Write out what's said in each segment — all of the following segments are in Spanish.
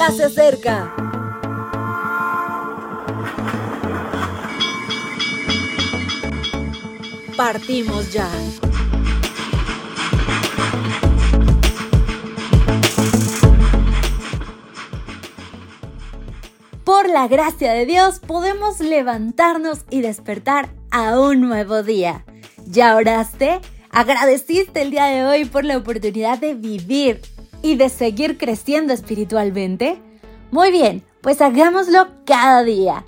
ya se acerca. Partimos ya. Por la gracia de Dios podemos levantarnos y despertar a un nuevo día. ¿Ya oraste? ¿Agradeciste el día de hoy por la oportunidad de vivir y de seguir creciendo espiritualmente? Muy bien, pues hagámoslo cada día.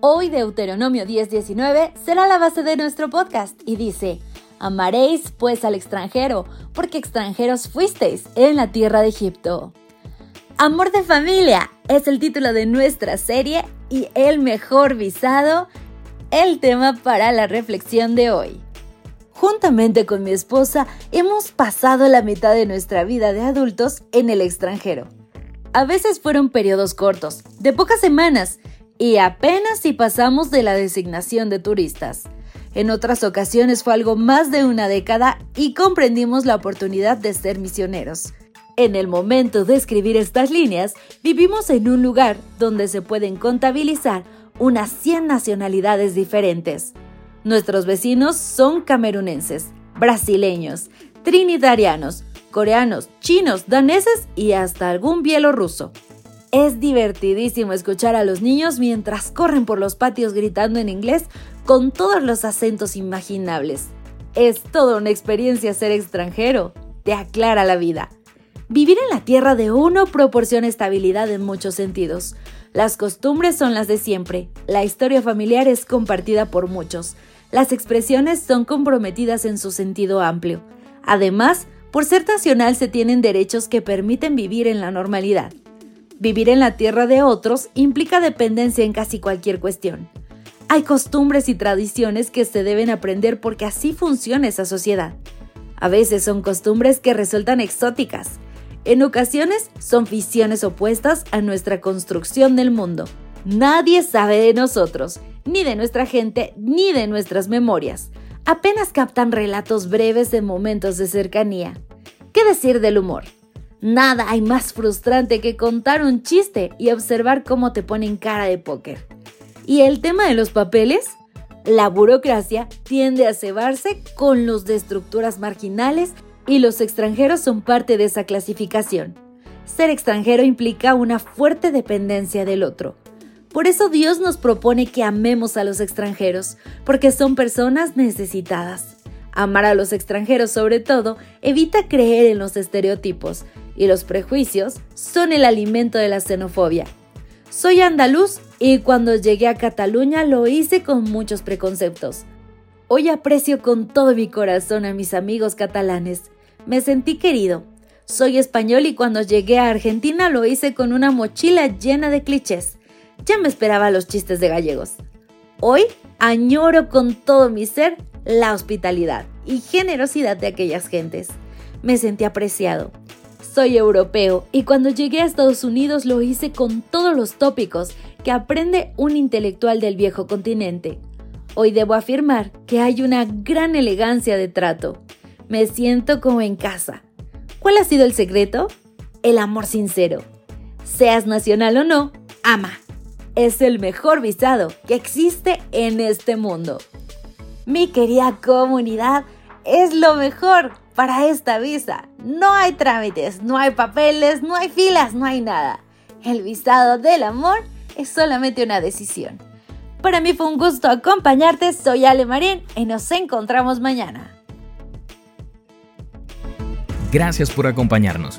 Hoy Deuteronomio 10:19 será la base de nuestro podcast y dice, Amaréis pues al extranjero, porque extranjeros fuisteis en la tierra de Egipto. Amor de familia es el título de nuestra serie y el mejor visado, el tema para la reflexión de hoy. Juntamente con mi esposa hemos pasado la mitad de nuestra vida de adultos en el extranjero. A veces fueron periodos cortos, de pocas semanas, y apenas si pasamos de la designación de turistas. En otras ocasiones fue algo más de una década y comprendimos la oportunidad de ser misioneros. En el momento de escribir estas líneas, vivimos en un lugar donde se pueden contabilizar unas 100 nacionalidades diferentes. Nuestros vecinos son camerunenses, brasileños, trinitarianos, coreanos, chinos, daneses y hasta algún bielorruso. Es divertidísimo escuchar a los niños mientras corren por los patios gritando en inglés con todos los acentos imaginables. Es toda una experiencia ser extranjero. Te aclara la vida. Vivir en la tierra de uno proporciona estabilidad en muchos sentidos. Las costumbres son las de siempre, la historia familiar es compartida por muchos, las expresiones son comprometidas en su sentido amplio. Además, por ser nacional se tienen derechos que permiten vivir en la normalidad. Vivir en la tierra de otros implica dependencia en casi cualquier cuestión. Hay costumbres y tradiciones que se deben aprender porque así funciona esa sociedad. A veces son costumbres que resultan exóticas, en ocasiones son visiones opuestas a nuestra construcción del mundo. Nadie sabe de nosotros, ni de nuestra gente, ni de nuestras memorias. Apenas captan relatos breves de momentos de cercanía. ¿Qué decir del humor? Nada hay más frustrante que contar un chiste y observar cómo te ponen cara de póker. ¿Y el tema de los papeles? La burocracia tiende a cebarse con los de estructuras marginales y los extranjeros son parte de esa clasificación. Ser extranjero implica una fuerte dependencia del otro. Por eso Dios nos propone que amemos a los extranjeros, porque son personas necesitadas. Amar a los extranjeros sobre todo evita creer en los estereotipos, y los prejuicios son el alimento de la xenofobia. Soy andaluz y cuando llegué a Cataluña lo hice con muchos preconceptos. Hoy aprecio con todo mi corazón a mis amigos catalanes. Me sentí querido. Soy español y cuando llegué a Argentina lo hice con una mochila llena de clichés. Ya me esperaba los chistes de gallegos. Hoy añoro con todo mi ser la hospitalidad y generosidad de aquellas gentes. Me sentí apreciado. Soy europeo y cuando llegué a Estados Unidos lo hice con todos los tópicos que aprende un intelectual del viejo continente. Hoy debo afirmar que hay una gran elegancia de trato. Me siento como en casa. ¿Cuál ha sido el secreto? El amor sincero. Seas nacional o no, ama. Es el mejor visado que existe en este mundo. Mi querida comunidad, es lo mejor para esta visa. No hay trámites, no hay papeles, no hay filas, no hay nada. El visado del amor es solamente una decisión. Para mí fue un gusto acompañarte, soy Ale Marín y nos encontramos mañana. Gracias por acompañarnos.